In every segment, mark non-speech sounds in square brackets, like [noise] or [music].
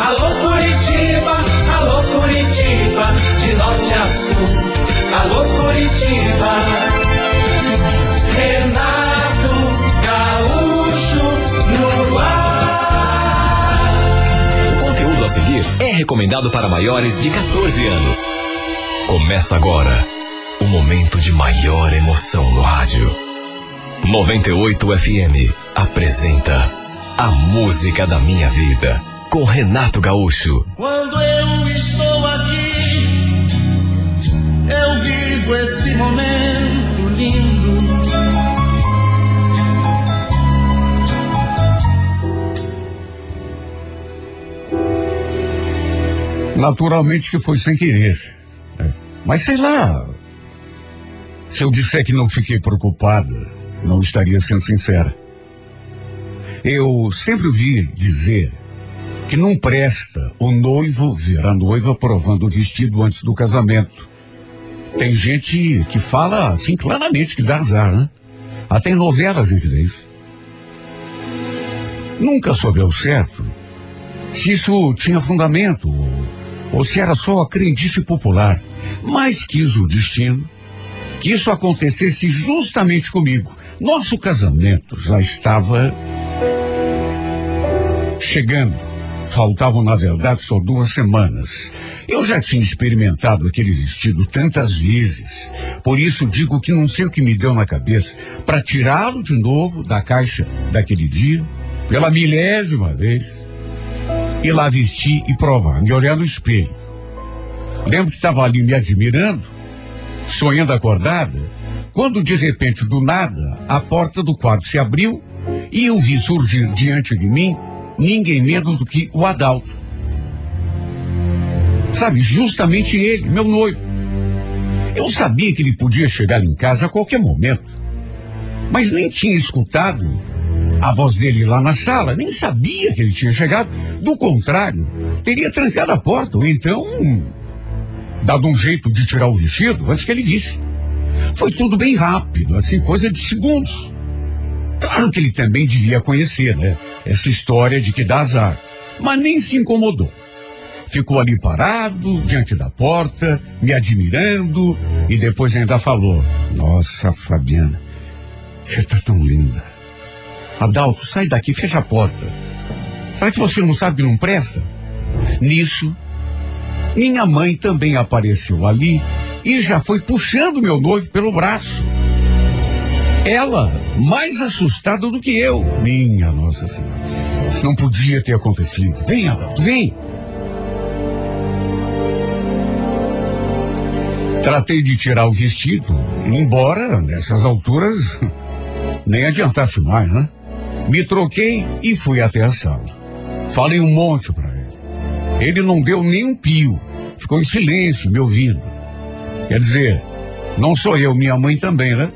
Alô Curitiba, alô Curitiba, de norte a sul. Alô Curitiba. Renato Gaúcho no ar. O conteúdo a seguir é recomendado para maiores de 14 anos. Começa agora o momento de maior emoção no rádio. 98 FM apresenta A Música da Minha Vida com Renato Gaúcho. Quando eu estou aqui, eu vivo esse momento lindo. Naturalmente que foi sem querer. né? Mas sei lá. Se eu disser que não fiquei preocupada, não estaria sendo sincera. Eu sempre ouvi dizer que não presta o noivo ver a noiva provando o vestido antes do casamento. Tem gente que fala assim claramente que dá azar, né? Até em novelas a gente vê isso. Nunca soube ao certo se isso tinha fundamento ou, ou se era só a crendice popular. Mas quis o destino que isso acontecesse justamente comigo. Nosso casamento já estava chegando. Faltavam, na verdade, só duas semanas. Eu já tinha experimentado aquele vestido tantas vezes. Por isso digo que não sei o que me deu na cabeça para tirá-lo de novo da caixa daquele dia, pela milésima vez, ir lá vestir e provar, me olhar no espelho. Lembro que estava ali me admirando, sonhando acordada, quando de repente, do nada, a porta do quarto se abriu e eu vi surgir diante de mim ninguém menos do que o Adalto. Sabe, justamente ele, meu noivo. Eu sabia que ele podia chegar em casa a qualquer momento, mas nem tinha escutado a voz dele lá na sala, nem sabia que ele tinha chegado. Do contrário, teria trancado a porta, ou então dado um jeito de tirar o vestido antes que ele visse. Foi tudo bem rápido, assim, coisa de segundos. Claro que ele também devia conhecer, né? Essa história de que dá azar. Mas nem se incomodou. Ficou ali parado, diante da porta, me admirando, e depois ainda falou: Nossa, Fabiana, você tá tão linda. Adalto, sai daqui, fecha a porta. Será que você não sabe que não presta? Nisso, minha mãe também apareceu ali e já foi puxando meu noivo pelo braço. Ela, mais assustada do que eu. Minha Nossa Senhora. Isso não podia ter acontecido. Vem, Adalto, vem. Tratei de tirar o vestido, embora nessas alturas [laughs] nem adiantasse mais, né? Me troquei e fui até a sala. Falei um monte para ele. Ele não deu nem um pio. Ficou em silêncio, me ouvindo. Quer dizer, não sou eu, minha mãe também, né?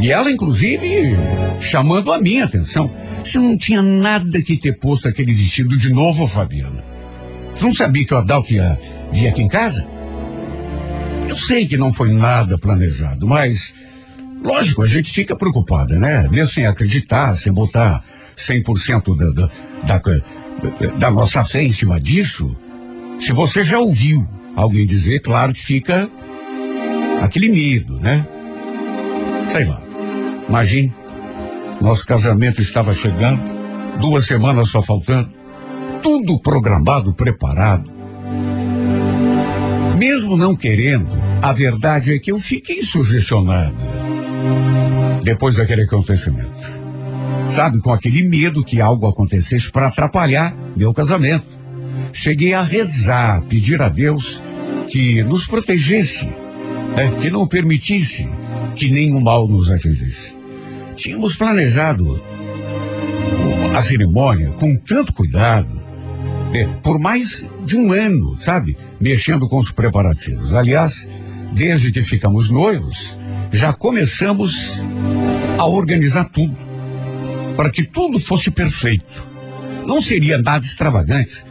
E ela, inclusive, chamando a minha atenção. Você não tinha nada que ter posto aquele vestido de novo, Fabiana. Você não sabia que o Adalto ia vir aqui em casa? Eu sei que não foi nada planejado, mas, lógico, a gente fica preocupada, né? Mesmo sem acreditar, sem botar 100% da, da, da, da nossa fé em cima disso. Se você já ouviu alguém dizer, claro que fica aquele medo, né? Sei lá. Imagine, nosso casamento estava chegando, duas semanas só faltando, tudo programado, preparado. Mesmo não querendo, a verdade é que eu fiquei sugestionada depois daquele acontecimento. Sabe, com aquele medo que algo acontecesse para atrapalhar meu casamento. Cheguei a rezar, pedir a Deus que nos protegesse, né, que não permitisse que nenhum mal nos atingisse. Tínhamos planejado a cerimônia com tanto cuidado, né, por mais de um ano, sabe? Mexendo com os preparativos. Aliás, desde que ficamos noivos, já começamos a organizar tudo, para que tudo fosse perfeito. Não seria nada extravagante,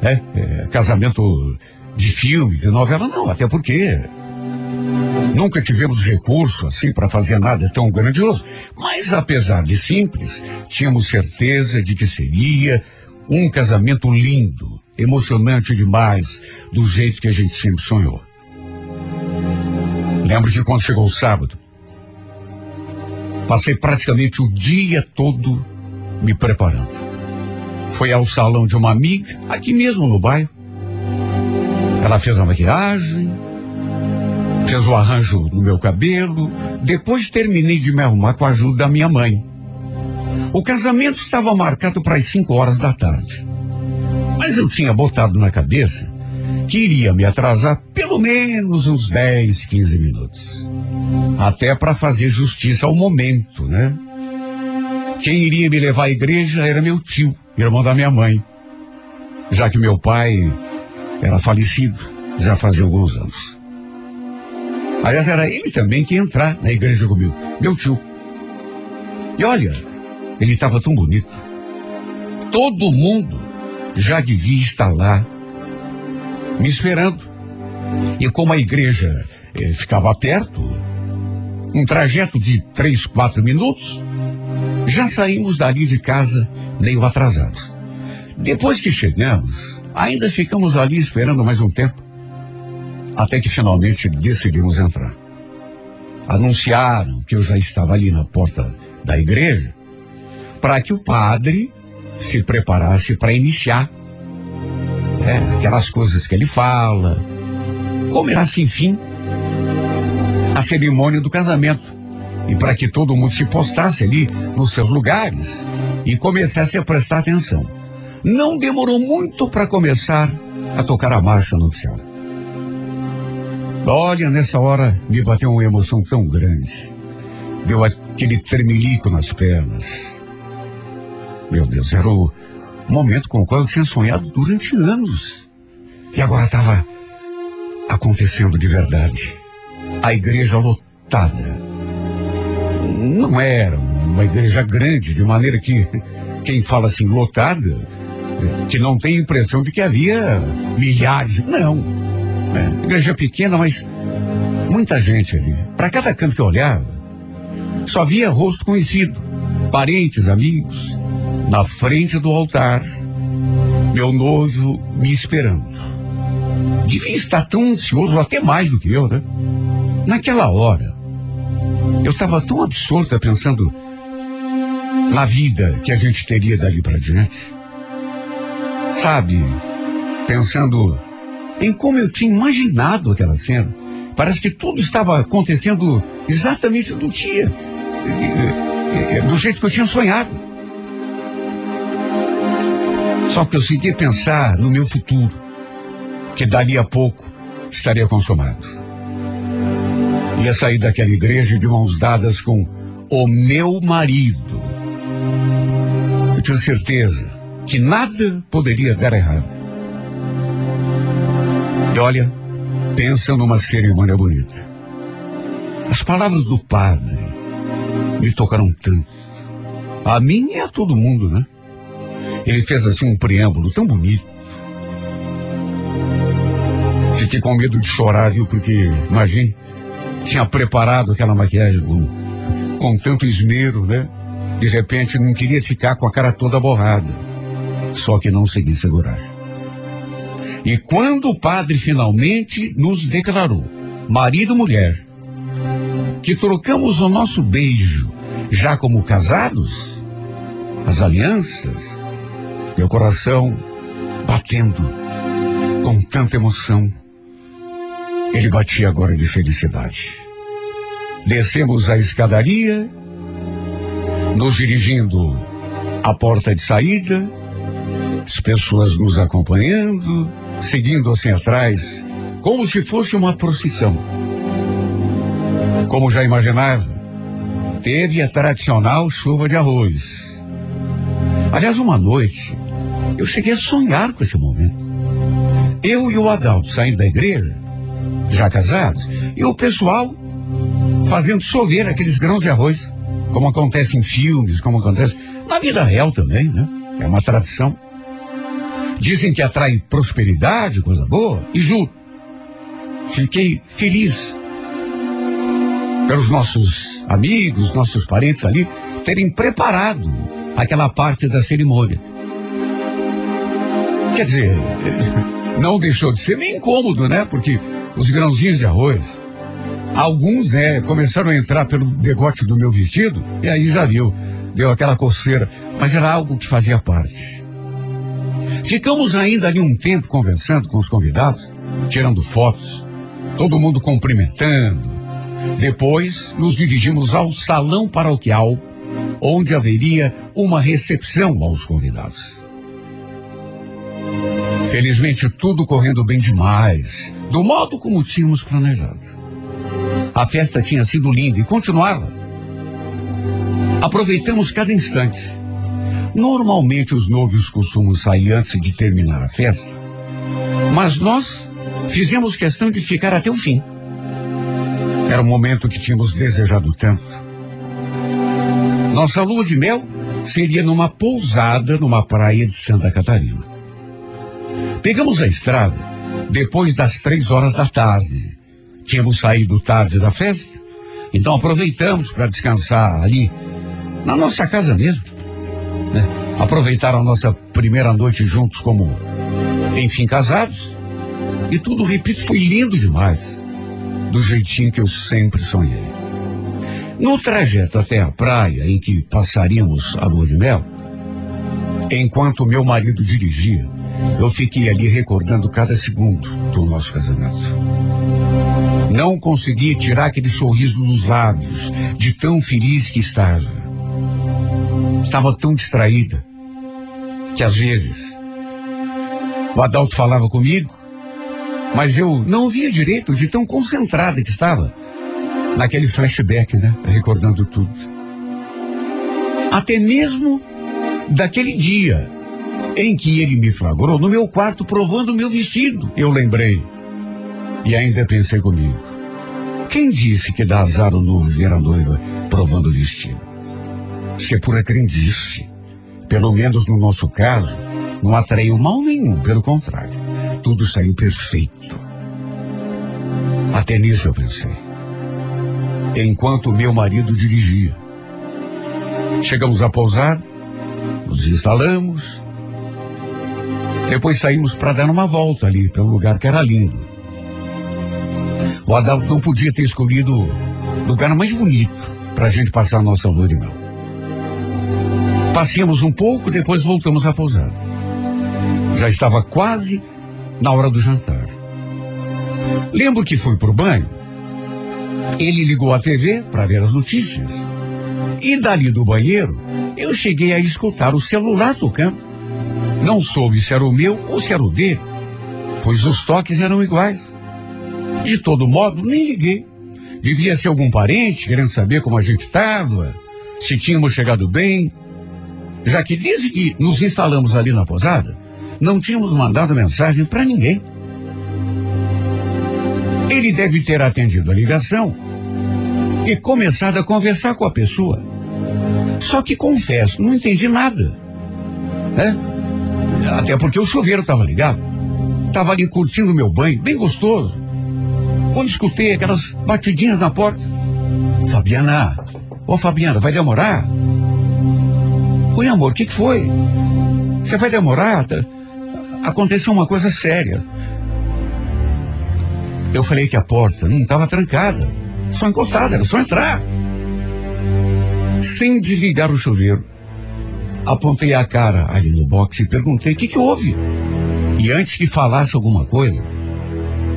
né? É, casamento de filme, de novela, não, até porque nunca tivemos recurso assim para fazer nada tão grandioso. Mas apesar de simples, tínhamos certeza de que seria Um casamento lindo, emocionante demais, do jeito que a gente sempre sonhou. Lembro que quando chegou o sábado, passei praticamente o dia todo me preparando. Foi ao salão de uma amiga, aqui mesmo no bairro. Ela fez a maquiagem, fez o arranjo no meu cabelo. Depois terminei de me arrumar com a ajuda da minha mãe. O casamento estava marcado para as 5 horas da tarde. Mas eu tinha botado na cabeça que iria me atrasar pelo menos uns 10, 15 minutos. Até para fazer justiça ao momento, né? Quem iria me levar à igreja era meu tio, irmão da minha mãe. Já que meu pai era falecido já fazia alguns anos. Aliás, era ele também que ia entrar na igreja comigo, meu tio. E olha, ele estava tão bonito. Todo mundo já devia estar lá me esperando. E como a igreja eh, ficava perto, um trajeto de três, quatro minutos, já saímos dali de casa meio atrasados. Depois que chegamos, ainda ficamos ali esperando mais um tempo, até que finalmente decidimos entrar. Anunciaram que eu já estava ali na porta da igreja para que o padre se preparasse para iniciar é, aquelas coisas que ele fala, começasse, enfim, a cerimônia do casamento. E para que todo mundo se postasse ali nos seus lugares e começasse a prestar atenção. Não demorou muito para começar a tocar a marcha nupcial. Olha, nessa hora me bateu uma emoção tão grande. Deu aquele tremelico nas pernas. Meu Deus, era o momento com o qual eu tinha sonhado durante anos. E agora estava acontecendo de verdade. A igreja lotada. Não era uma igreja grande, de maneira que quem fala assim lotada, que não tem a impressão de que havia milhares. Não. É, igreja pequena, mas muita gente ali. Para cada canto que eu olhava, só via rosto conhecido, parentes, amigos, na frente do altar, meu noivo me esperando. Devia estar tão ansioso, até mais do que eu, né? Naquela hora, eu estava tão absorta pensando na vida que a gente teria dali para diante. Sabe, pensando em como eu tinha imaginado aquela cena. Parece que tudo estava acontecendo exatamente do dia, do jeito que eu tinha sonhado. Só que eu segui pensar no meu futuro, que dali a pouco estaria consumado. Ia sair daquela igreja de mãos dadas com o meu marido. Eu tinha certeza que nada poderia dar errado. E olha, pensa numa cerimônia bonita. As palavras do padre me tocaram tanto. A mim e a todo mundo, né? Ele fez assim um preâmbulo tão bonito. Fiquei com medo de chorar, viu? Porque, imagine, tinha preparado aquela maquiagem com, com tanto esmero, né? De repente não queria ficar com a cara toda borrada. Só que não segui segurar. E quando o padre finalmente nos declarou, marido e mulher, que trocamos o nosso beijo já como casados, as alianças, meu coração batendo com tanta emoção. Ele batia agora de felicidade. Descemos a escadaria, nos dirigindo à porta de saída, as pessoas nos acompanhando, seguindo assim atrás, como se fosse uma procissão. Como já imaginava, teve a tradicional chuva de arroz. Aliás, uma noite, eu cheguei a sonhar com esse momento. Eu e o Adalto saindo da igreja, já casados, e o pessoal fazendo chover aqueles grãos de arroz, como acontece em filmes, como acontece na vida real também, né? É uma tradição. Dizem que atrai prosperidade, coisa boa, e juro, fiquei feliz pelos nossos amigos, nossos parentes ali terem preparado aquela parte da cerimônia. Quer dizer, [laughs] não deixou de ser meio incômodo, né? Porque os grãozinhos de arroz, alguns, né, começaram a entrar pelo degote do meu vestido, e aí já viu, deu aquela coceira. Mas era algo que fazia parte. Ficamos ainda ali um tempo conversando com os convidados, tirando fotos, todo mundo cumprimentando. Depois nos dirigimos ao salão paroquial, onde haveria uma recepção aos convidados. Felizmente tudo correndo bem demais, do modo como tínhamos planejado. A festa tinha sido linda e continuava. Aproveitamos cada instante. Normalmente os noivos costumam sair antes de terminar a festa, mas nós fizemos questão de ficar até o fim. Era o momento que tínhamos desejado tanto. Nossa lua de mel seria numa pousada numa praia de Santa Catarina. Pegamos a estrada depois das três horas da tarde. Tínhamos saído tarde da festa, então aproveitamos para descansar ali, na nossa casa mesmo. Né? Aproveitar a nossa primeira noite juntos como, enfim, casados. E tudo, repito, foi lindo demais. Do jeitinho que eu sempre sonhei. No trajeto até a praia em que passaríamos a lua de mel, enquanto meu marido dirigia, eu fiquei ali recordando cada segundo do nosso casamento. Não conseguia tirar aquele sorriso dos lábios, de tão feliz que estava. Estava tão distraída, que às vezes o Adalto falava comigo, mas eu não via direito de tão concentrada que estava naquele flashback, né? Recordando tudo. Até mesmo daquele dia em que ele me flagrou no meu quarto provando meu vestido. Eu lembrei. E ainda pensei comigo. Quem disse que dá azar o noivo ver a noiva provando o vestido? É pura crendice. Pelo menos no nosso caso, não atraiu mal nenhum, pelo contrário. Tudo saiu perfeito. Até nisso eu pensei. Enquanto meu marido dirigia. Chegamos à pousada, nos instalamos, depois saímos para dar uma volta ali, pelo lugar que era lindo. O Adalto não podia ter escolhido lugar mais bonito para a gente passar a nossa lua de mel. Passeamos um pouco, depois voltamos à pousada. Já estava quase na hora do jantar. Lembro que fui pro banho. Ele ligou a TV para ver as notícias. E dali do banheiro, eu cheguei a escutar o celular tocando. Não soube se era o meu ou se era o dele, pois os toques eram iguais. De todo modo, nem liguei. Devia ser algum parente querendo saber como a gente estava, se tínhamos chegado bem. Já que desde que nos instalamos ali na posada, não tínhamos mandado mensagem para ninguém. Ele deve ter atendido a ligação e começado a conversar com a pessoa. Só que confesso, não entendi nada. É? Até porque o chuveiro estava ligado. Estava ali curtindo meu banho, bem gostoso. Quando escutei aquelas batidinhas na porta. Fabiana, ô Fabiana, vai demorar? Oi, amor, o que, que foi? Você vai demorar? Tá, aconteceu uma coisa séria. Eu falei que a porta não estava trancada, só encostada, era só entrar. Sem desligar o chuveiro, Apontei a cara ali no box e perguntei o que, que houve. E antes que falasse alguma coisa,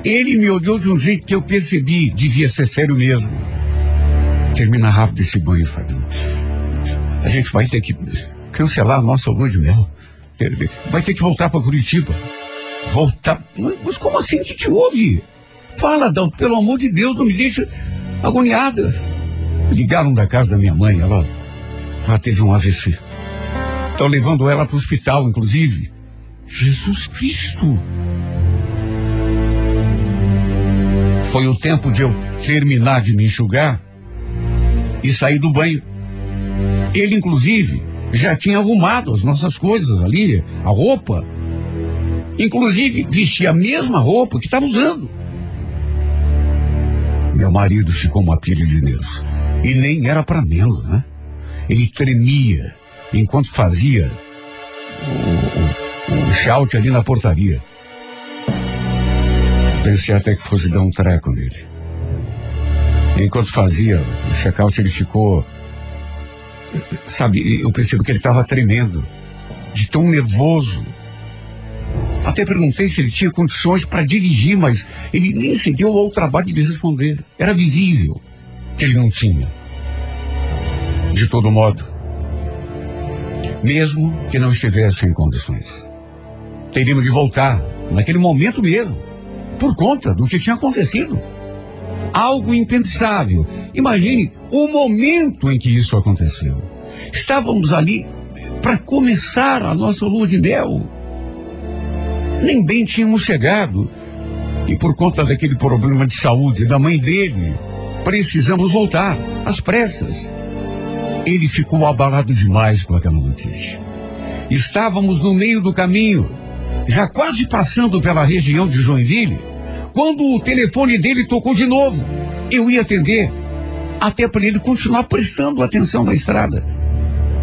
ele me olhou de um jeito que eu percebi, devia ser sério mesmo. Termina rápido esse banho, Fabinho. A gente vai ter que cancelar a nossa lua de mel. Vai ter que voltar para Curitiba. Voltar? Mas como assim? Que, que houve? Fala, Dão, pelo amor de Deus, não me deixa agoniada. Ligaram da casa da minha mãe, ela, ela teve um AVC. Estão levando ela para o hospital, inclusive. Jesus Cristo! Foi o tempo de eu terminar de me enxugar e sair do banho. Ele, inclusive, já tinha arrumado as nossas coisas ali, a roupa. Inclusive, vestia a mesma roupa que estava usando. Meu marido ficou uma pilha de nervos. E nem era para menos, né? Ele tremia enquanto fazia o, o, o shout ali na portaria. Pensei até que fosse dar um treco nele. Enquanto fazia o check-out, ele ficou. Sabe, eu percebi que ele estava tremendo, de tão nervoso. Até perguntei se ele tinha condições para dirigir, mas ele nem se deu ao trabalho de responder. Era visível que ele não tinha. De todo modo, mesmo que não estivesse em condições, teríamos de voltar naquele momento mesmo, por conta do que tinha acontecido. Algo impensável. Imagine o momento em que isso aconteceu. Estávamos ali para começar a nossa lua de mel. Nem bem tínhamos chegado. E por conta daquele problema de saúde da mãe dele, precisamos voltar, às pressas. Ele ficou abalado demais com aquela notícia. Estávamos no meio do caminho, já quase passando pela região de Joinville, quando o telefone dele tocou de novo. Eu ia atender, até para ele continuar prestando atenção na estrada.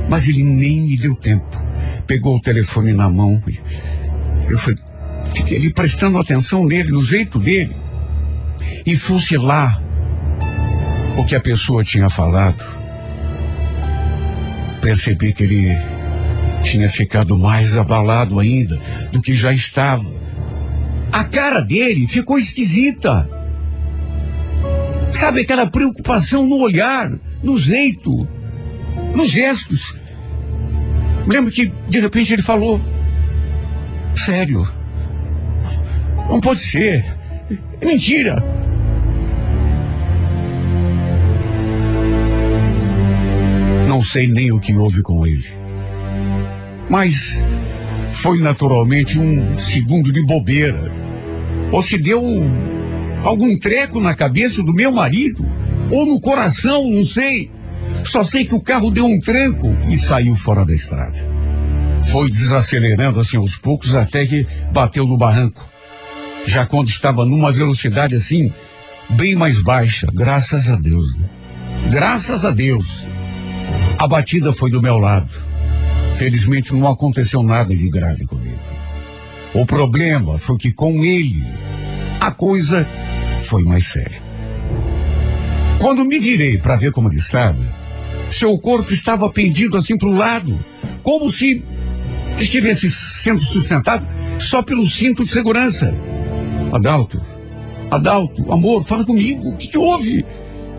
Mas ele nem me deu tempo. Pegou o telefone na mão eu fui, fiquei ali prestando atenção nele, no jeito dele. E fosse lá o que a pessoa tinha falado. Percebi que ele tinha ficado mais abalado ainda do que já estava. A cara dele ficou esquisita. Sabe aquela preocupação no olhar, no jeito, nos gestos. Lembro que de repente ele falou: Sério, não pode ser. É mentira. Não sei nem o que houve com ele. Mas foi naturalmente um segundo de bobeira. Ou se deu algum treco na cabeça do meu marido, ou no coração, não sei. Só sei que o carro deu um tranco e saiu fora da estrada. Foi desacelerando assim aos poucos até que bateu no barranco. Já quando estava numa velocidade assim, bem mais baixa, graças a Deus. Né? Graças a Deus. A batida foi do meu lado. Felizmente não aconteceu nada de grave comigo. O problema foi que com ele a coisa foi mais séria. Quando me virei para ver como ele estava, seu corpo estava pendido assim para o lado, como se estivesse sendo sustentado só pelo cinto de segurança. Adalto, Adalto, amor, fala comigo. O que, que houve?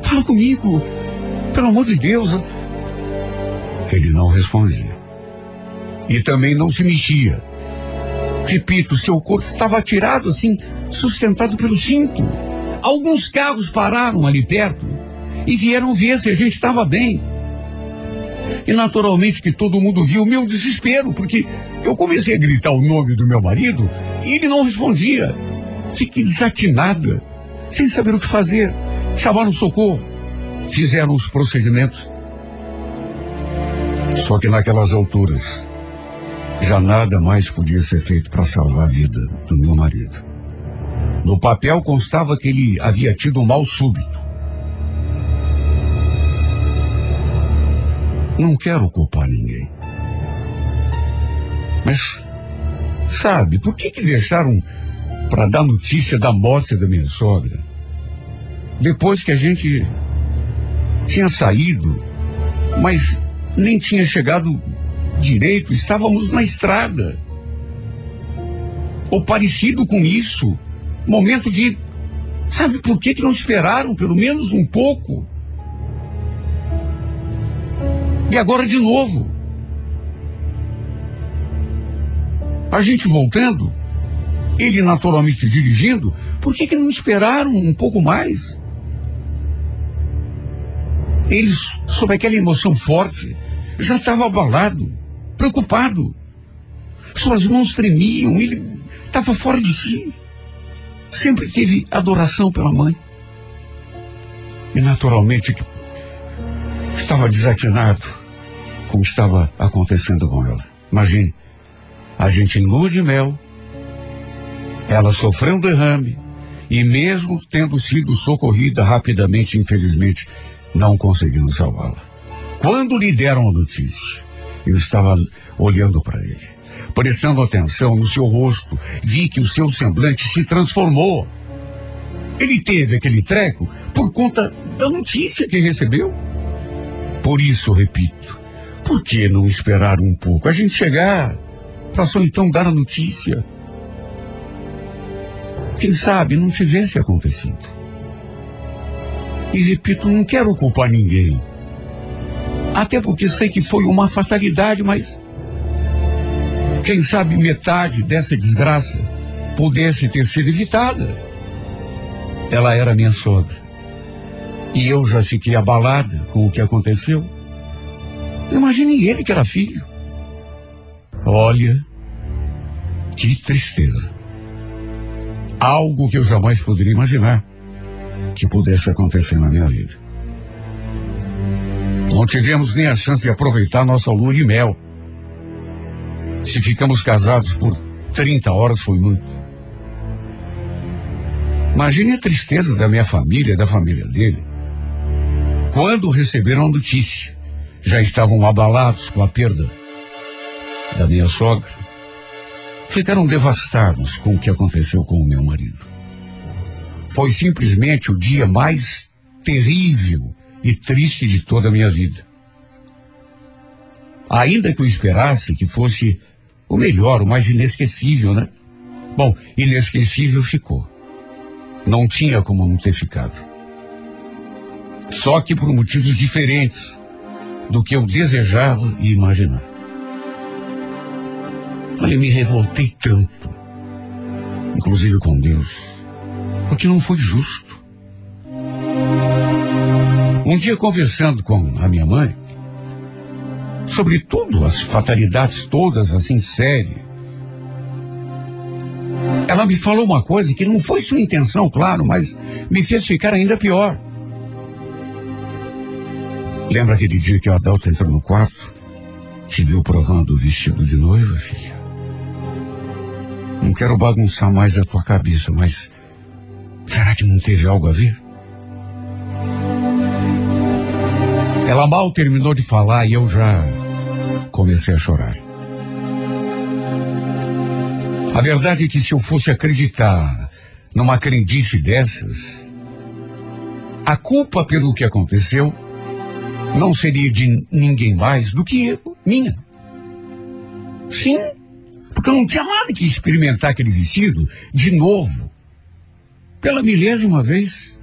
Fala comigo. Pelo amor de Deus. Ele não respondia. E também não se mexia. Repito, seu corpo estava atirado assim, sustentado pelo cinto. Alguns carros pararam ali perto e vieram ver se a gente estava bem. E naturalmente que todo mundo viu o meu desespero, porque eu comecei a gritar o nome do meu marido e ele não respondia. Fiquei desatinada, sem saber o que fazer. Chamaram socorro, fizeram os procedimentos. Só que naquelas alturas, já nada mais podia ser feito para salvar a vida do meu marido. No papel constava que ele havia tido um mal súbito. Não quero culpar ninguém. Mas, sabe, por que, que deixaram para dar notícia da morte da minha sogra? Depois que a gente tinha saído, mas nem tinha chegado direito, estávamos na estrada. Ou parecido com isso, momento de. Sabe por que, que não esperaram pelo menos um pouco? E agora de novo. A gente voltando, ele naturalmente dirigindo, por que, que não esperaram um pouco mais? Eles, sob aquela emoção forte, já estava abalado, preocupado. Suas mãos tremiam, ele estava fora de si. Sempre teve adoração pela mãe. E naturalmente estava desatinado como estava acontecendo com ela. Imagine, a gente em lua de mel, ela sofreu um derrame e mesmo tendo sido socorrida rapidamente, infelizmente, não conseguimos salvá-la. Quando lhe deram a notícia, eu estava olhando para ele. Prestando atenção no seu rosto, vi que o seu semblante se transformou. Ele teve aquele treco por conta da notícia que recebeu. Por isso, repito, por que não esperar um pouco? A gente chegar para só então dar a notícia. Quem sabe não tivesse acontecido. E repito, não quero culpar ninguém. Até porque sei que foi uma fatalidade, mas quem sabe metade dessa desgraça pudesse ter sido evitada. Ela era minha sogra. E eu já fiquei abalada com o que aconteceu. Imagine ele que era filho. Olha, que tristeza. Algo que eu jamais poderia imaginar que pudesse acontecer na minha vida. Não tivemos nem a chance de aproveitar nossa lua de mel. Se ficamos casados por 30 horas foi muito. Imagine a tristeza da minha família, da família dele. Quando receberam a notícia, já estavam abalados com a perda da minha sogra. Ficaram devastados com o que aconteceu com o meu marido. Foi simplesmente o dia mais terrível e triste de toda a minha vida. Ainda que eu esperasse que fosse o melhor, o mais inesquecível, né? Bom, inesquecível ficou. Não tinha como não ter ficado. Só que por motivos diferentes do que eu desejava e imaginava. Olha, me revoltei tanto, inclusive com Deus, porque não foi justo. Um dia conversando com a minha mãe, sobre tudo, as fatalidades todas, assim, sério, ela me falou uma coisa que não foi sua intenção, claro, mas me fez ficar ainda pior. Lembra aquele dia que o Adalto entrou no quarto? Te viu provando o vestido de noiva, filha? Não quero bagunçar mais a tua cabeça, mas será que não teve algo a ver? Ela mal terminou de falar e eu já comecei a chorar. A verdade é que se eu fosse acreditar numa crendice dessas, a culpa pelo que aconteceu não seria de ninguém mais do que eu, minha. Sim, porque eu não tinha nada que experimentar aquele vestido de novo, pela milésima vez.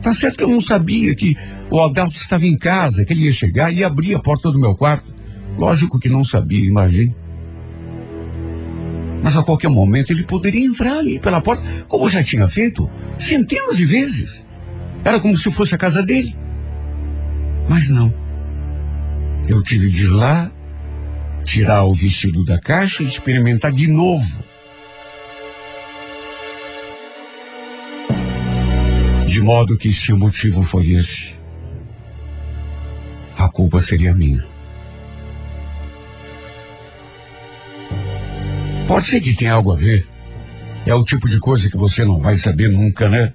Tá certo que eu não sabia que o Adalto estava em casa, que ele ia chegar e abrir a porta do meu quarto. Lógico que não sabia, imagine. Mas a qualquer momento ele poderia entrar ali pela porta, como já tinha feito centenas de vezes. Era como se fosse a casa dele. Mas não. Eu tive de ir lá, tirar o vestido da caixa e experimentar de novo. De modo que se o motivo foi esse, a culpa seria minha. Pode ser que tenha algo a ver. É o tipo de coisa que você não vai saber nunca, né?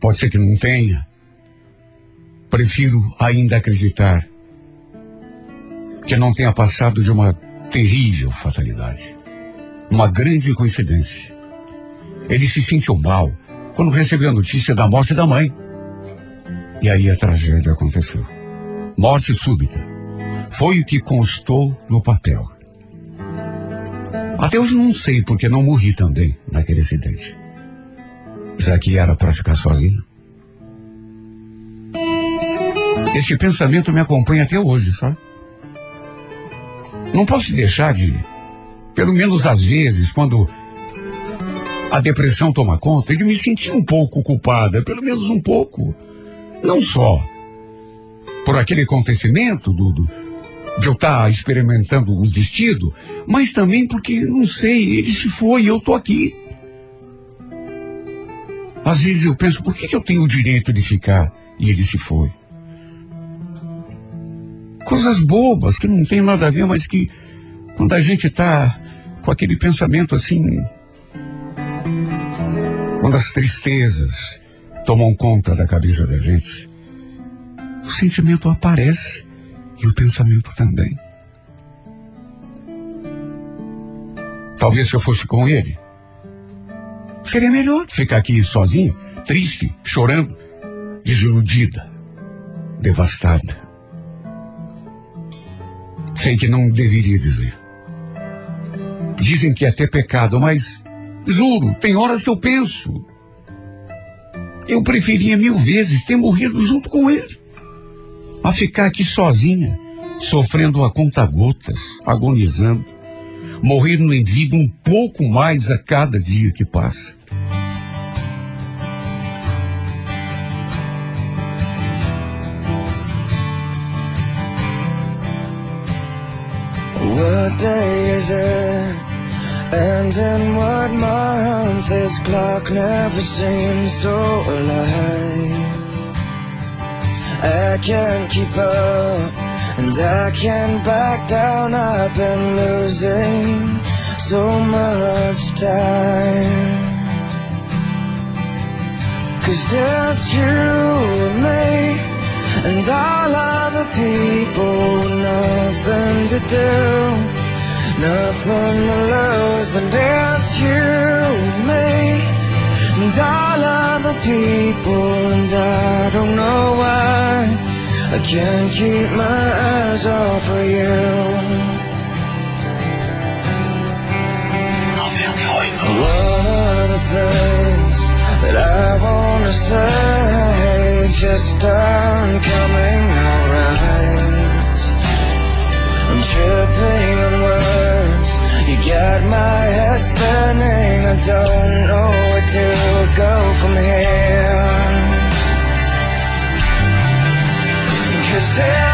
Pode ser que não tenha. Prefiro ainda acreditar que não tenha passado de uma terrível fatalidade. Uma grande coincidência. Ele se sentiu mal quando recebeu a notícia da morte da mãe. E aí a tragédia aconteceu. Morte súbita. Foi o que constou no papel. Até hoje não sei porque não morri também naquele acidente. Já que era para ficar sozinho. Esse pensamento me acompanha até hoje, sabe? Não posso deixar de, pelo menos às vezes, quando a depressão toma conta, de me sentir um pouco culpada, pelo menos um pouco. Não só por aquele acontecimento do de eu estar experimentando o vestido, mas também porque, não sei, ele se foi e eu tô aqui. Às vezes eu penso, por que, que eu tenho o direito de ficar e ele se foi? Coisas bobas que não tem nada a ver, mas que quando a gente está com aquele pensamento assim, quando as tristezas tomam conta da cabeça da gente, o sentimento aparece e o pensamento também. Talvez se eu fosse com ele, seria melhor ficar aqui sozinho, triste, chorando, desiludida, devastada. Sei que não deveria dizer. Dizem que é até pecado, mas juro, tem horas que eu penso. Eu preferia mil vezes ter morrido junto com ele. A ficar aqui sozinha, sofrendo a conta-gotas, agonizando, morrendo em vida um pouco mais a cada dia que passa. What day is it? And in what month? This clock never seems so alive. I can't keep up, and I can't back down. I've been losing so much time. Cause there's you and me and all other people nothing to do, nothing to lose, and it's you and me and all other people, and I don't know why I can't keep my eyes off of you. One of the things that I wanna say just aren't coming out right. I'm tripping on words. You got my head spinning. I don't know to go from here. Cause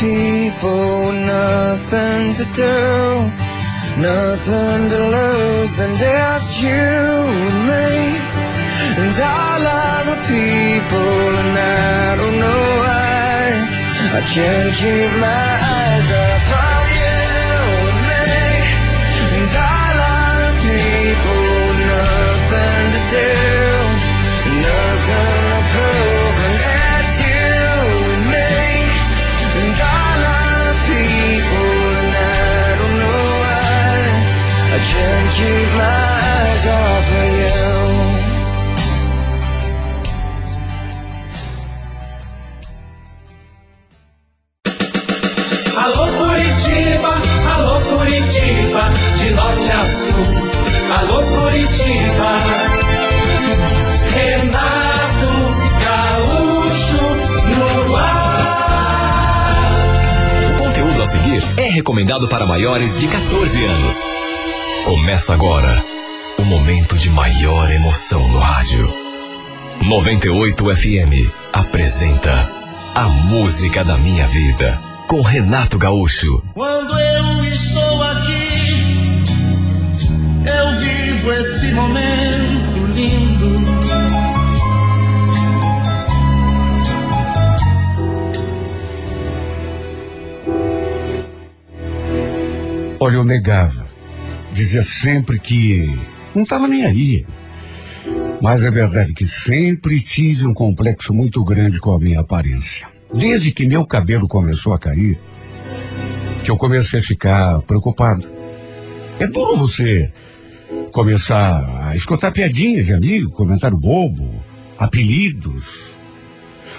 people nothing to do Nothing to lose And there's you and me. And all other people, and I don't know why. I can't keep my eyes maior emoção no rádio. 98 FM apresenta A Música da Minha Vida com Renato Gaúcho. Quando eu estou aqui, eu vivo esse momento lindo. Olha, eu negava. Dizia sempre que não estava nem aí. Mas é verdade que sempre tive um complexo muito grande com a minha aparência. Desde que meu cabelo começou a cair, que eu comecei a ficar preocupado. É duro você começar a escutar piadinhas de amigo, comentário bobo, apelidos.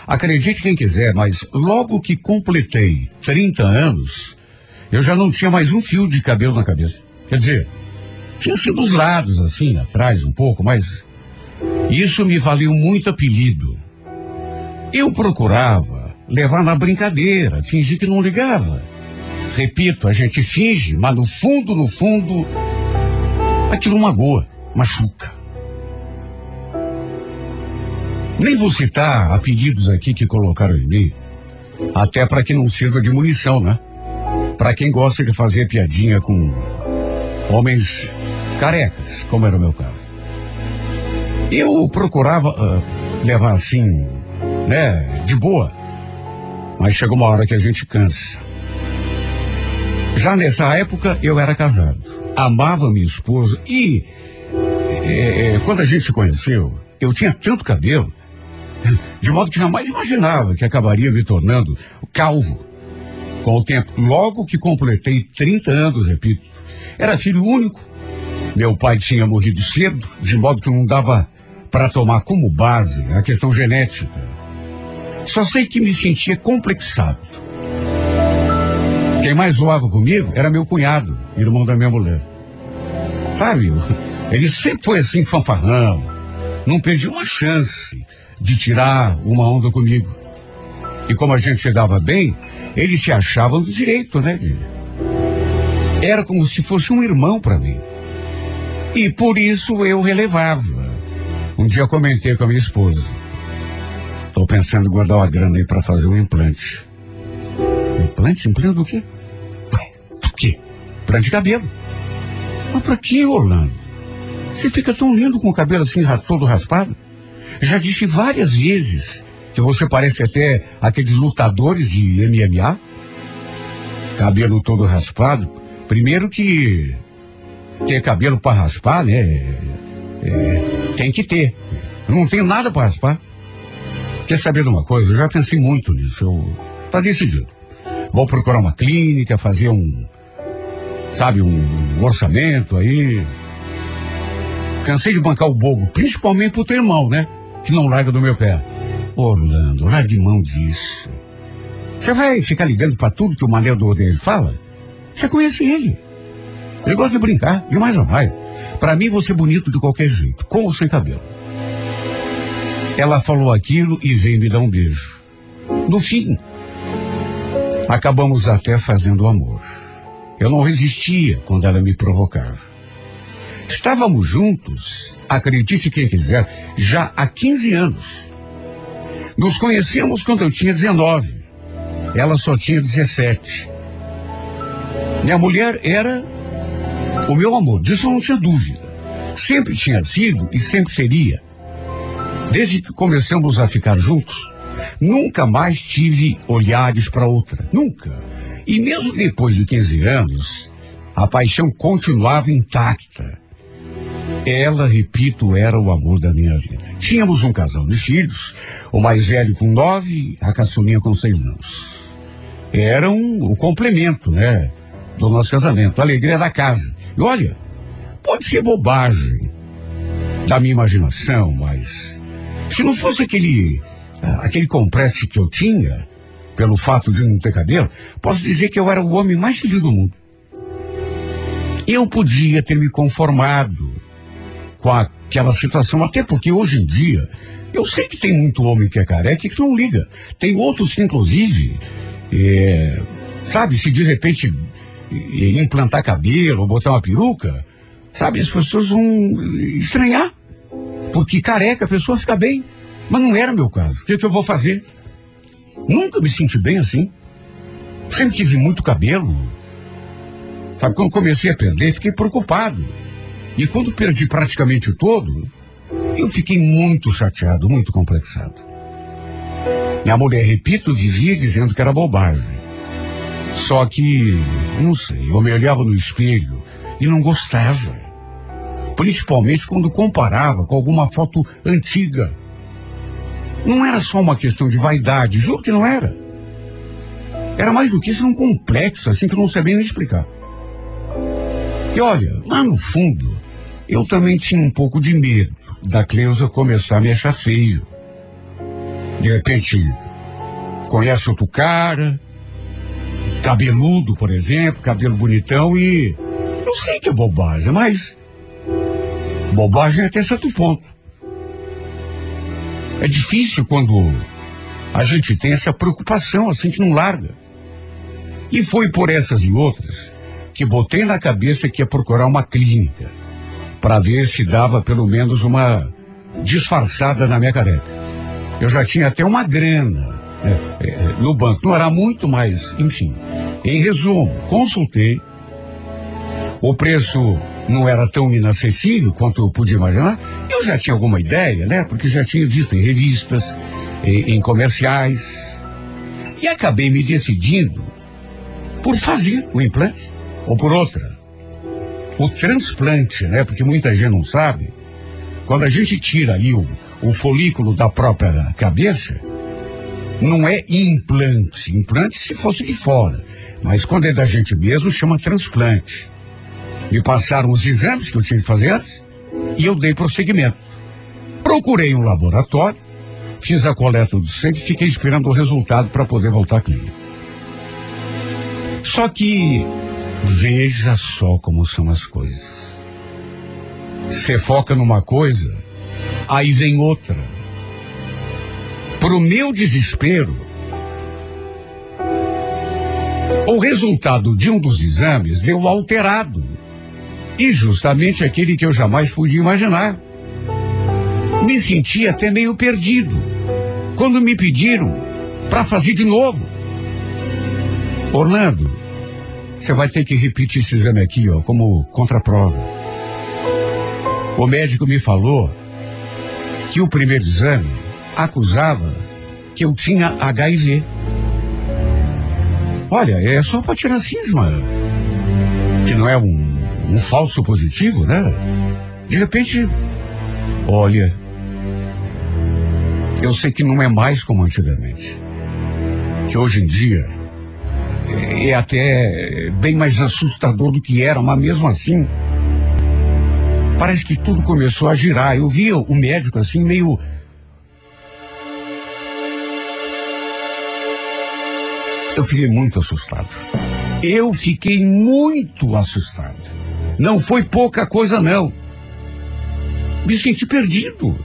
Acredite quem quiser, mas logo que completei 30 anos, eu já não tinha mais um fio de cabelo na cabeça. Quer dizer, tinha sido dos lados, assim, atrás um pouco, mas isso me valeu muito apelido. Eu procurava levar na brincadeira, fingir que não ligava. Repito, a gente finge, mas no fundo, no fundo, aquilo magoa, machuca. Nem vou citar apelidos aqui que colocaram em mim, até para que não sirva de munição, né? Para quem gosta de fazer piadinha com homens carecas, como era o meu caso. Eu procurava uh, levar assim, né, de boa. Mas chega uma hora que a gente cansa. Já nessa época eu era casado, amava minha esposa e é, quando a gente se conheceu, eu tinha tanto cabelo, de modo que jamais imaginava que acabaria me tornando calvo com o tempo. Logo que completei 30 anos, repito, era filho único. Meu pai tinha morrido cedo, de modo que não dava para tomar como base a questão genética. Só sei que me sentia complexado. Quem mais zoava comigo era meu cunhado, irmão da minha mulher. Sabe, ele sempre foi assim fanfarrão. Não perdi uma chance de tirar uma onda comigo. E como a gente se dava bem, ele se achava no direito, né? Era como se fosse um irmão para mim. E por isso eu relevava. Um dia comentei com a minha esposa. Estou pensando em guardar uma grana aí para fazer um implante. Implante? Implante do quê? Do quê? Implante de cabelo. Mas pra que, Orlando? Você fica tão lindo com o cabelo assim todo raspado. Já disse várias vezes que você parece até aqueles lutadores de MMA. Cabelo todo raspado. Primeiro que ter cabelo para raspar, né? É, tem que ter. Eu não tenho nada para raspar. Quer saber de uma coisa? Eu já pensei muito nisso. Eu tá decidido. Vou procurar uma clínica, fazer um, sabe, um orçamento aí. Cansei de bancar o bobo, principalmente pro teu irmão, né? Que não larga do meu pé. Orlando, largue mão disso. Você vai ficar ligando para tudo que o Manel do dele fala? Você conhece ele. Ele gosta de brincar, e mais ou mais. Para mim, você é bonito de qualquer jeito, com ou sem cabelo. Ela falou aquilo e veio me dar um beijo. No fim, acabamos até fazendo amor. Eu não resistia quando ela me provocava. Estávamos juntos, acredite quem quiser, já há 15 anos. Nos conhecemos quando eu tinha 19. Ela só tinha 17. Minha mulher era o meu amor, disso não tinha dúvida. Sempre tinha sido e sempre seria. Desde que começamos a ficar juntos, nunca mais tive olhares para outra. Nunca. E mesmo depois de 15 anos, a paixão continuava intacta. Ela, repito, era o amor da minha vida. Tínhamos um casal de filhos, o mais velho com nove, a caçulinha com seis anos. Eram o complemento, né? Do nosso casamento, a alegria da casa. E olha, pode ser bobagem da minha imaginação, mas se não fosse aquele ah, aquele complexo que eu tinha, pelo fato de não ter cabelo, posso dizer que eu era o homem mais feliz do mundo. Eu podia ter me conformado com aquela situação, até porque hoje em dia eu sei que tem muito homem que é careca e que não liga. Tem outros que, inclusive, é, sabe, se de repente implantar cabelo, botar uma peruca, sabe, as pessoas vão estranhar. Porque careca a pessoa fica bem. Mas não era meu caso. O que, que eu vou fazer? Nunca me senti bem assim. Sempre tive muito cabelo. Sabe, quando comecei a perder, fiquei preocupado. E quando perdi praticamente todo, eu fiquei muito chateado, muito complexado. Minha mulher, repito, vivia dizendo que era bobagem. Só que, não sei, eu me olhava no espelho e não gostava. Principalmente quando comparava com alguma foto antiga. Não era só uma questão de vaidade, juro que não era. Era mais do que isso, um complexo, assim, que eu não sabia nem explicar. E olha, lá no fundo, eu também tinha um pouco de medo da Cleusa começar a me achar feio. De repente, conhece outro cara, cabeludo, por exemplo, cabelo bonitão e. Eu sei que é bobagem, mas. Bobagem até certo ponto. É difícil quando a gente tem essa preocupação, assim que não larga. E foi por essas e outras que botei na cabeça que ia procurar uma clínica para ver se dava pelo menos uma disfarçada na minha careca. Eu já tinha até uma grana né, é, no banco, não era muito, mas enfim. Em resumo, consultei. O preço não era tão inacessível quanto eu podia imaginar. Eu já tinha alguma ideia, né? Porque já tinha visto em revistas, em, em comerciais. E acabei me decidindo por fazer o implante ou por outra. O transplante, né? Porque muita gente não sabe. Quando a gente tira ali o, o folículo da própria cabeça, não é implante. Implante se fosse de fora. Mas quando é da gente mesmo, chama transplante. Me passaram os exames que eu tinha que fazer antes e eu dei prosseguimento. Procurei um laboratório, fiz a coleta do sangue e fiquei esperando o resultado para poder voltar à clínica. Só que veja só como são as coisas. Você foca numa coisa, aí vem outra. Pro meu desespero, o resultado de um dos exames deu alterado. E justamente aquele que eu jamais podia imaginar. Me senti até meio perdido quando me pediram para fazer de novo. Orlando, você vai ter que repetir esse exame aqui, ó, como contraprova. O médico me falou que o primeiro exame acusava que eu tinha HIV. Olha, é só para tirar cisma. Que não é um, um falso positivo, né? De repente, olha, eu sei que não é mais como antigamente. Que hoje em dia é, é até bem mais assustador do que era, mas mesmo assim, parece que tudo começou a girar. Eu via o médico assim, meio. Eu fiquei muito assustado. Eu fiquei muito assustado. Não foi pouca coisa, não. Me senti perdido.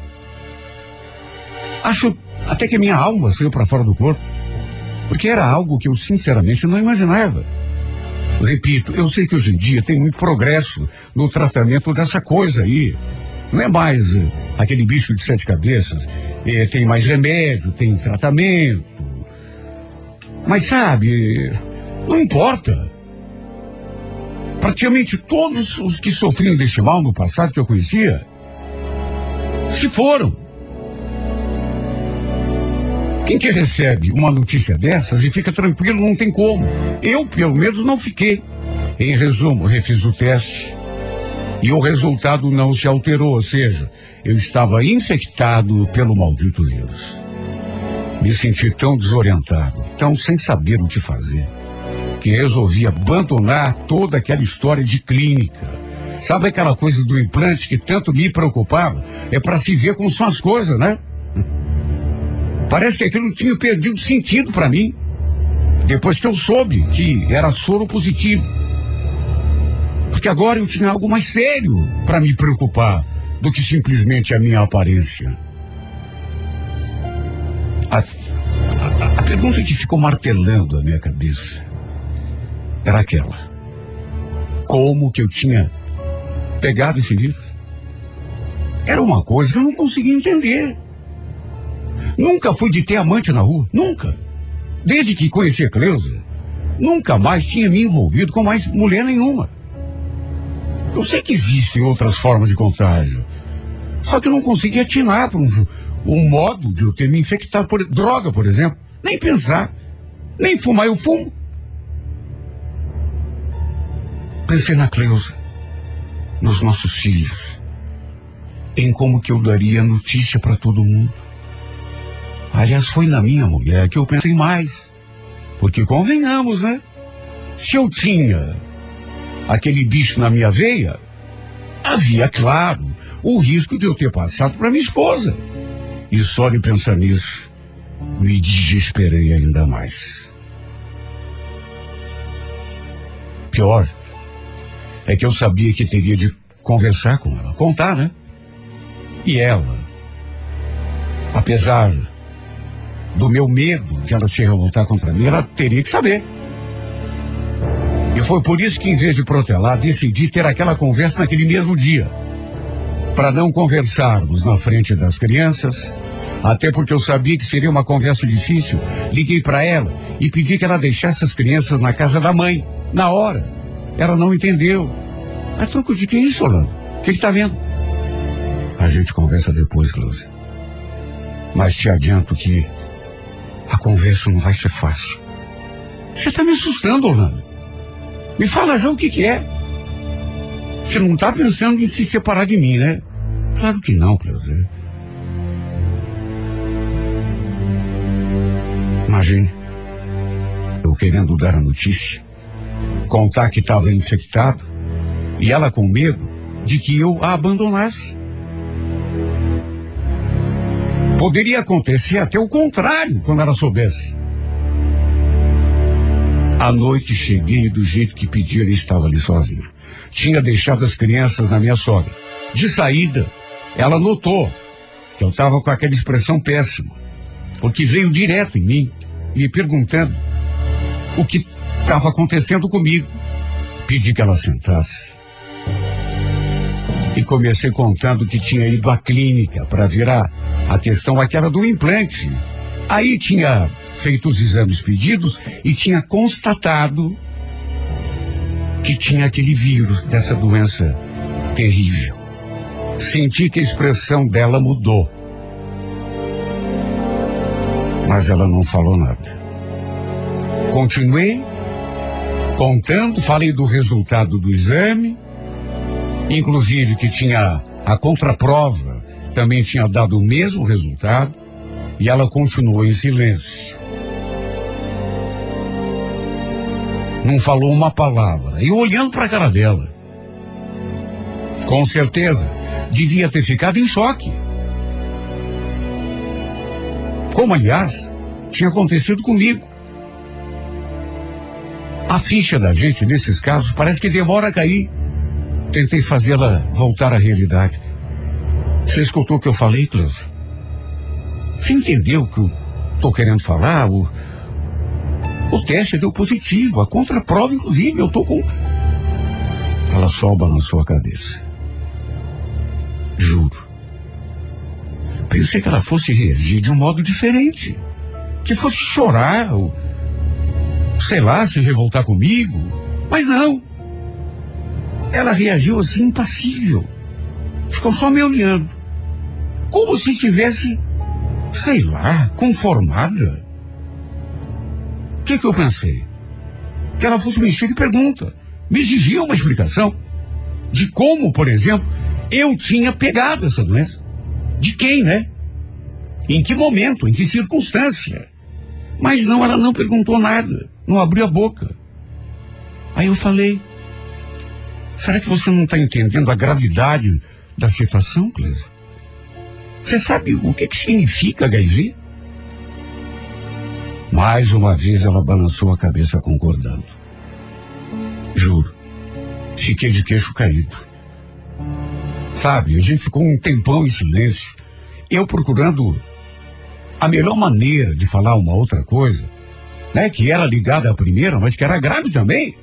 Acho até que minha alma saiu para fora do corpo. Porque era algo que eu sinceramente não imaginava. Repito, eu sei que hoje em dia tem muito progresso no tratamento dessa coisa aí. Não é mais uh, aquele bicho de sete cabeças. É, tem mais remédio, tem tratamento. Mas sabe, não importa. Praticamente todos os que sofriam deste mal no passado que eu conhecia se foram. Quem que recebe uma notícia dessas e fica tranquilo, não tem como. Eu, pelo menos, não fiquei. Em resumo, refiz o teste e o resultado não se alterou, ou seja, eu estava infectado pelo maldito vírus. Me senti tão desorientado, tão sem saber o que fazer, que resolvi abandonar toda aquela história de clínica. Sabe aquela coisa do implante que tanto me preocupava? É para se ver como são as coisas, né? [laughs] Parece que aquilo tinha perdido sentido para mim. Depois que eu soube que era soro positivo. Porque agora eu tinha algo mais sério para me preocupar do que simplesmente a minha aparência. Pergunta que ficou martelando a minha cabeça era aquela: como que eu tinha pegado esse vírus? Era uma coisa que eu não conseguia entender. Nunca fui de ter amante na rua, nunca. Desde que conheci a Cleusa, nunca mais tinha me envolvido com mais mulher nenhuma. Eu sei que existem outras formas de contágio, só que eu não consegui atinar para um, um modo de eu ter me infectado por droga, por exemplo. Nem pensar, nem fumar eu fumo. Pensei na Cleusa, nos nossos filhos, em como que eu daria notícia para todo mundo. Aliás, foi na minha mulher que eu pensei mais. Porque convenhamos, né? Se eu tinha aquele bicho na minha veia, havia, claro, o risco de eu ter passado para minha esposa. E só de pensar nisso, me desesperei ainda mais. Pior é que eu sabia que teria de conversar com ela, contar, né? E ela, apesar do meu medo de ela se revoltar contra mim, ela teria que saber. E foi por isso que, em vez de protelar, decidi ter aquela conversa naquele mesmo dia. Para não conversarmos na frente das crianças, até porque eu sabia que seria uma conversa difícil, liguei para ela e pedi que ela deixasse as crianças na casa da mãe, na hora. Ela não entendeu. A troco de que isso, Orlando? O que, que tá vendo? A gente conversa depois, Close. Mas te adianto que a conversa não vai ser fácil. Você tá me assustando, Orlando. Me fala já o que, que é. Você não tá pensando em se separar de mim, né? Claro que não, Cleusa. Imagine, eu querendo dar a notícia, contar que estava infectado, e ela com medo de que eu a abandonasse. Poderia acontecer até o contrário quando ela soubesse. À noite cheguei do jeito que pedi, ele estava ali sozinha. Tinha deixado as crianças na minha sogra. De saída, ela notou que eu estava com aquela expressão péssima, porque veio direto em mim, me perguntando o que estava acontecendo comigo. Pedi que ela sentasse. E comecei contando que tinha ido à clínica para ver a, a questão aquela do implante. Aí tinha feito os exames pedidos e tinha constatado que tinha aquele vírus dessa doença terrível. Senti que a expressão dela mudou. Mas ela não falou nada. Continuei contando, falei do resultado do exame, inclusive que tinha a contraprova também tinha dado o mesmo resultado, e ela continuou em silêncio. Não falou uma palavra, e olhando para a cara dela. Com certeza, devia ter ficado em choque. Como, aliás, tinha acontecido comigo. A ficha da gente nesses casos parece que demora a cair. Tentei fazê-la voltar à realidade. Você escutou o que eu falei, Cleusa? Você entendeu o que eu estou querendo falar? O, o teste deu positivo, a contraprova, inclusive, eu tô com. Ela soba na sua cabeça. Juro. Pensei que ela fosse reagir de um modo diferente. Que fosse chorar, ou, sei lá, se revoltar comigo. Mas não. Ela reagiu assim, impassível. Ficou só me olhando. Como se estivesse, sei lá, conformada. O que, que eu pensei? Que ela fosse me encher de pergunta. Me exigia uma explicação de como, por exemplo, eu tinha pegado essa doença. De quem, né? Em que momento, em que circunstância? Mas não, ela não perguntou nada, não abriu a boca. Aí eu falei: será que você não está entendendo a gravidade da situação, Cleusa? Você sabe o que, que significa HIV? Mais uma vez ela balançou a cabeça concordando. Juro, fiquei de queixo caído. Sabe, a gente ficou um tempão em silêncio. Eu procurando a melhor maneira de falar uma outra coisa, né? Que era ligada à primeira, mas que era grave também.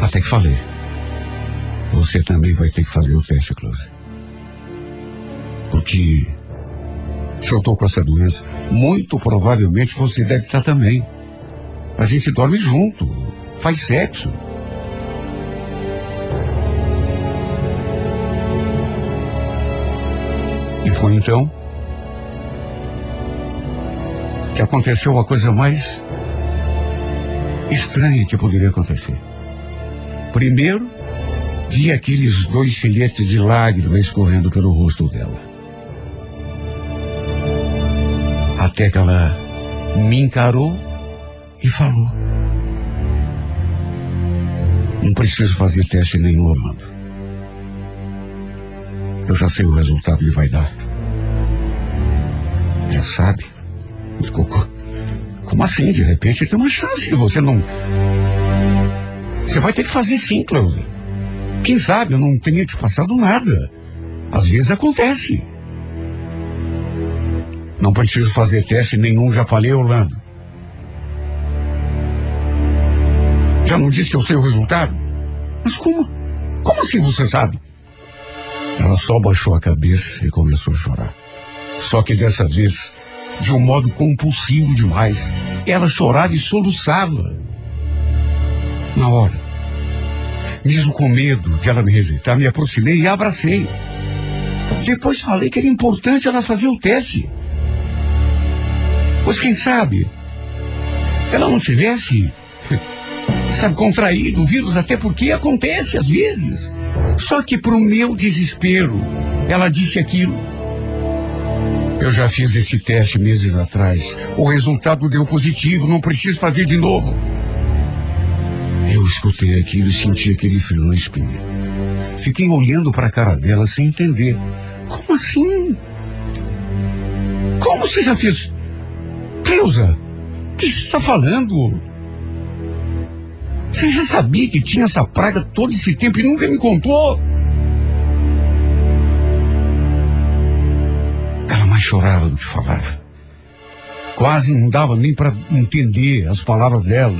Até que falei. Você também vai ter que fazer o teste, Close. Porque se eu estou com essa doença, muito provavelmente você deve estar também. A gente dorme junto, faz sexo. E foi então que aconteceu a coisa mais estranha que poderia acontecer. Primeiro, vi aqueles dois filhetes de lágrimas escorrendo pelo rosto dela. Até que ela me encarou e falou: Não preciso fazer teste nenhum, Orlando. Eu já sei o resultado que vai dar. Já sabe? Como assim? De repente tem uma chance de você não. Você vai ter que fazer sim, Cleusa. Quem sabe eu não tenha te passado nada. Às vezes acontece. Não preciso fazer teste nenhum, já falei, Orlando. Já não disse que eu sei o resultado? Mas como? Como assim você sabe? Só baixou a cabeça e começou a chorar. Só que dessa vez, de um modo compulsivo demais, ela chorava e soluçava. Na hora, mesmo com medo de ela me rejeitar, me aproximei e a abracei. Depois falei que era importante ela fazer o teste. Pois quem sabe, ela não tivesse, sabe, contraído o vírus, até porque acontece às vezes. Só que para o meu desespero, ela disse aquilo. Eu já fiz esse teste meses atrás. O resultado deu positivo, não preciso fazer de novo. Eu escutei aquilo e senti aquele frio na espinha. Fiquei olhando para a cara dela sem entender. Como assim? Como você já fez? Cleusa, o que você está falando? Você já sabia que tinha essa praga todo esse tempo e nunca me contou? Ela mais chorava do que falava. Quase não dava nem para entender as palavras dela.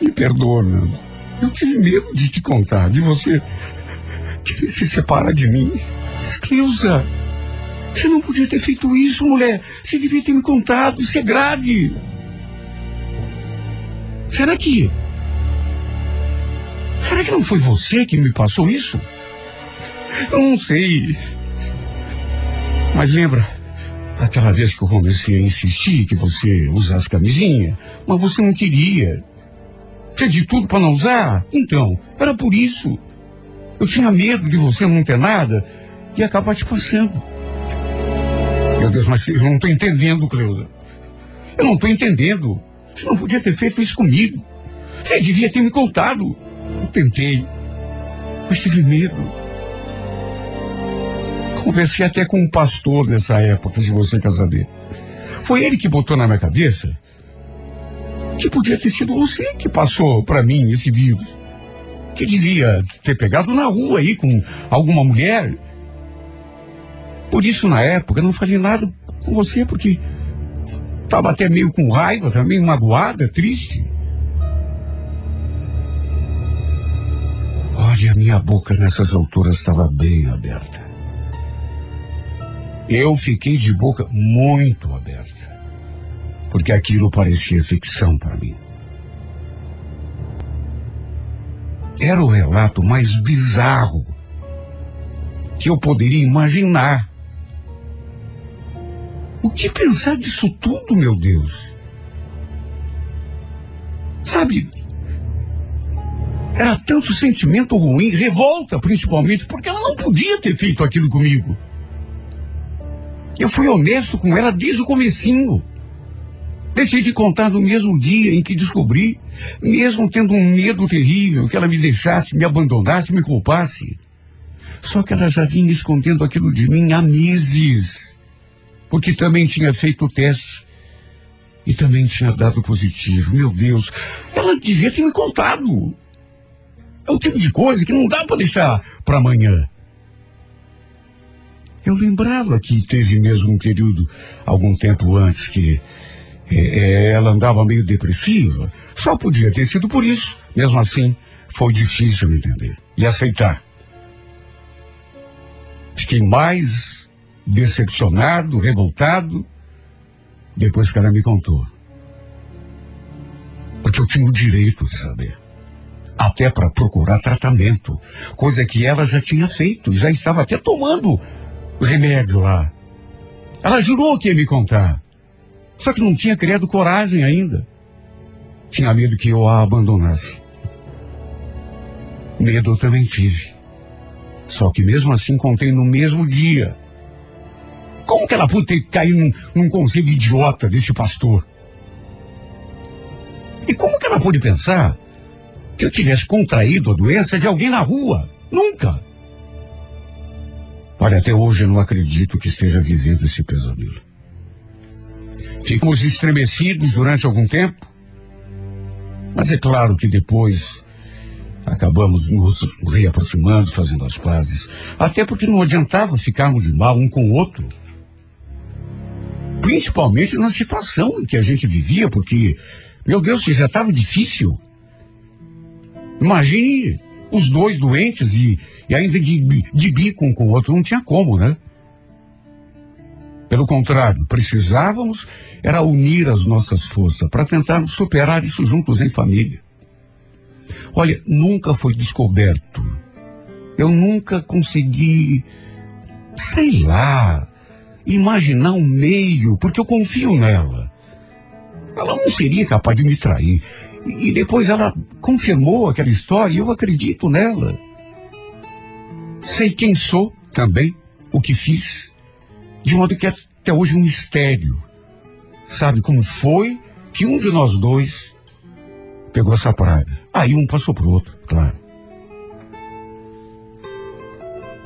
Me perdoa, Nando. Eu tive medo de te contar, de você querer se separar de mim. Escleusa, você não podia ter feito isso, mulher. Você devia ter me contado. Isso é grave. Será que. Será que não foi você que me passou isso? Eu não sei. Mas lembra aquela vez que eu comecei a insistir que você usasse camisinha, mas você não queria. Fez de tudo para não usar? Então, era por isso. Eu tinha medo de você não ter nada e acabar te passando. Meu Deus, mas eu não estou entendendo, Cleusa. Eu não estou entendendo. Você não podia ter feito isso comigo. Você devia ter me contado. Eu tentei, mas tive medo. Conversei até com um pastor nessa época de você casar dele. Foi ele que botou na minha cabeça que podia ter sido você que passou para mim esse vírus. Que devia ter pegado na rua aí com alguma mulher. Por isso, na época, eu não falei nada com você, porque estava até meio com raiva, também magoada, triste. Olha, minha boca nessas alturas estava bem aberta. Eu fiquei de boca muito aberta, porque aquilo parecia ficção para mim. Era o relato mais bizarro que eu poderia imaginar. O que pensar disso tudo, meu Deus? Sabe, era tanto sentimento ruim, revolta principalmente, porque ela não podia ter feito aquilo comigo. Eu fui honesto com ela desde o comecinho. Deixei de contar no mesmo dia em que descobri, mesmo tendo um medo terrível que ela me deixasse, me abandonasse, me culpasse. Só que ela já vinha escondendo aquilo de mim há meses. Porque também tinha feito o teste. E também tinha dado positivo. Meu Deus, ela devia ter me contado. É o tipo de coisa que não dá para deixar para amanhã. Eu lembrava que teve mesmo um período, algum tempo antes, que é, é, ela andava meio depressiva. Só podia ter sido por isso. Mesmo assim, foi difícil entender e aceitar. Fiquei mais decepcionado, revoltado, depois que ela me contou. Porque eu tinha o direito de saber. Até para procurar tratamento. Coisa que ela já tinha feito, já estava até tomando remédio lá. Ela jurou que ia me contar. Só que não tinha criado coragem ainda. Tinha medo que eu a abandonasse. Medo eu também tive. Só que mesmo assim contei no mesmo dia. Como que ela pôde ter caído num, num conselho idiota desse pastor? E como que ela pôde pensar que eu tivesse contraído a doença de alguém na rua? Nunca. Olha, até hoje eu não acredito que esteja vivendo esse pesadelo. Ficamos estremecidos durante algum tempo, mas é claro que depois acabamos nos reaproximando, fazendo as pazes, até porque não adiantava ficarmos de mal um com o outro. Principalmente na situação em que a gente vivia, porque, meu Deus, se já estava difícil. Imagine os dois doentes e, e ainda de, de bico um com o outro, não tinha como, né? Pelo contrário, precisávamos era unir as nossas forças para tentarmos superar isso juntos em família. Olha, nunca foi descoberto. Eu nunca consegui, sei lá, imaginar um meio, porque eu confio nela. Ela não seria capaz de me trair. E depois ela confirmou aquela história e eu acredito nela. Sei quem sou também, o que fiz, de modo que até hoje é um mistério. Sabe como foi que um de nós dois pegou essa praga? Aí um passou pro outro, claro.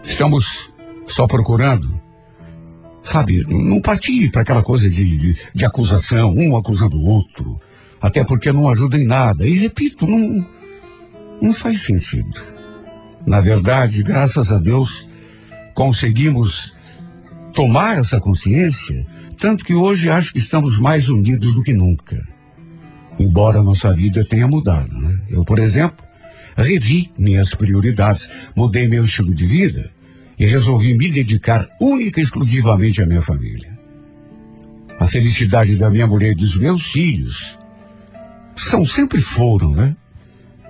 Estamos só procurando, sabe, não partir para aquela coisa de, de, de acusação, um acusando o outro, até porque não ajuda em nada. E repito, não, não faz sentido. Na verdade, graças a Deus, conseguimos tomar essa consciência, tanto que hoje acho que estamos mais unidos do que nunca. Embora nossa vida tenha mudado, né? Eu, por exemplo, revi minhas prioridades, mudei meu estilo de vida e resolvi me dedicar única e exclusivamente à minha família. A felicidade da minha mulher e dos meus filhos são sempre foram, né?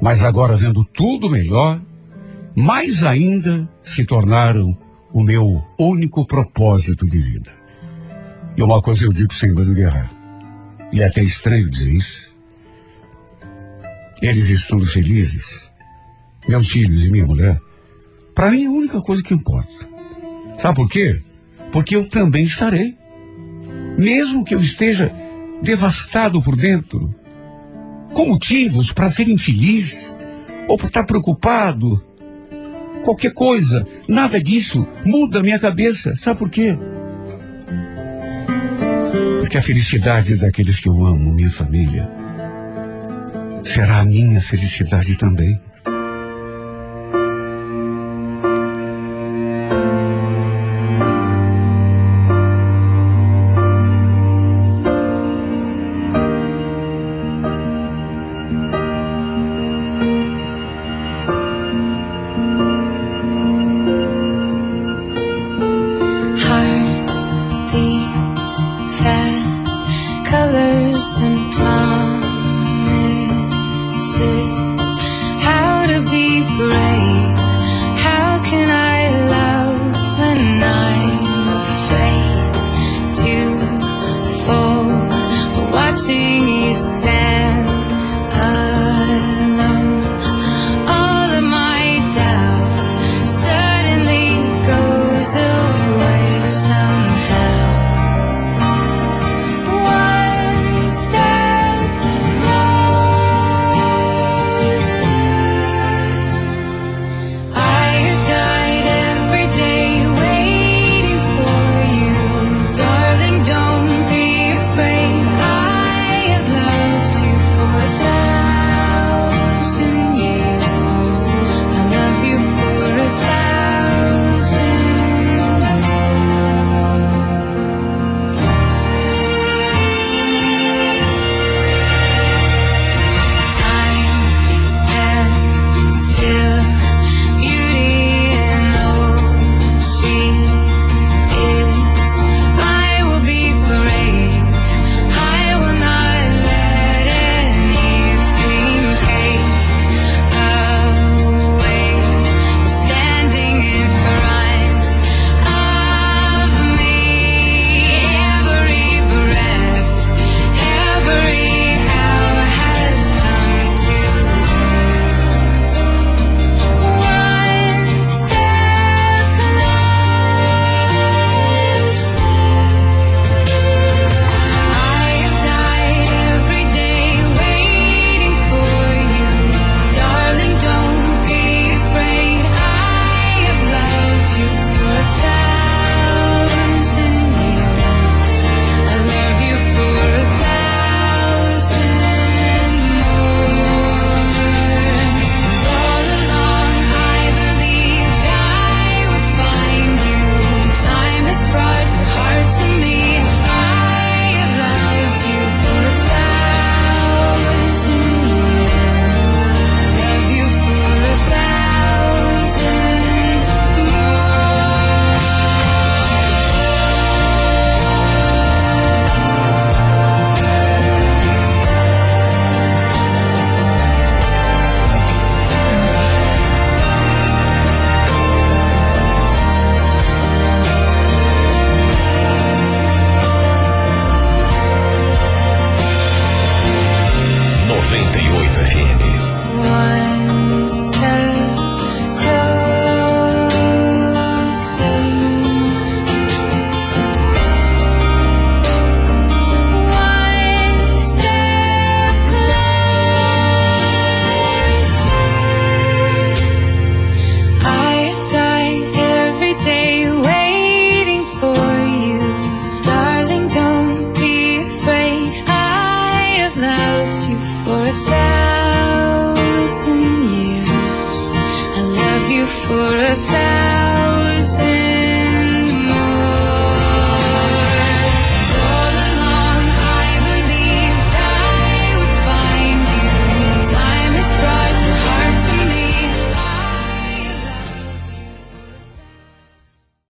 Mas agora vendo tudo melhor, mais ainda se tornaram o meu único propósito de vida. E uma coisa eu digo sem medo de errar. E é até estranho dizer isso. Eles estando felizes, meus filhos e minha mulher, para mim é a única coisa que importa. Sabe por quê? Porque eu também estarei. Mesmo que eu esteja devastado por dentro, com motivos para ser infeliz, ou por estar preocupado, qualquer coisa, nada disso muda a minha cabeça. Sabe por quê? Porque a felicidade daqueles que eu amo, minha família, será a minha felicidade também.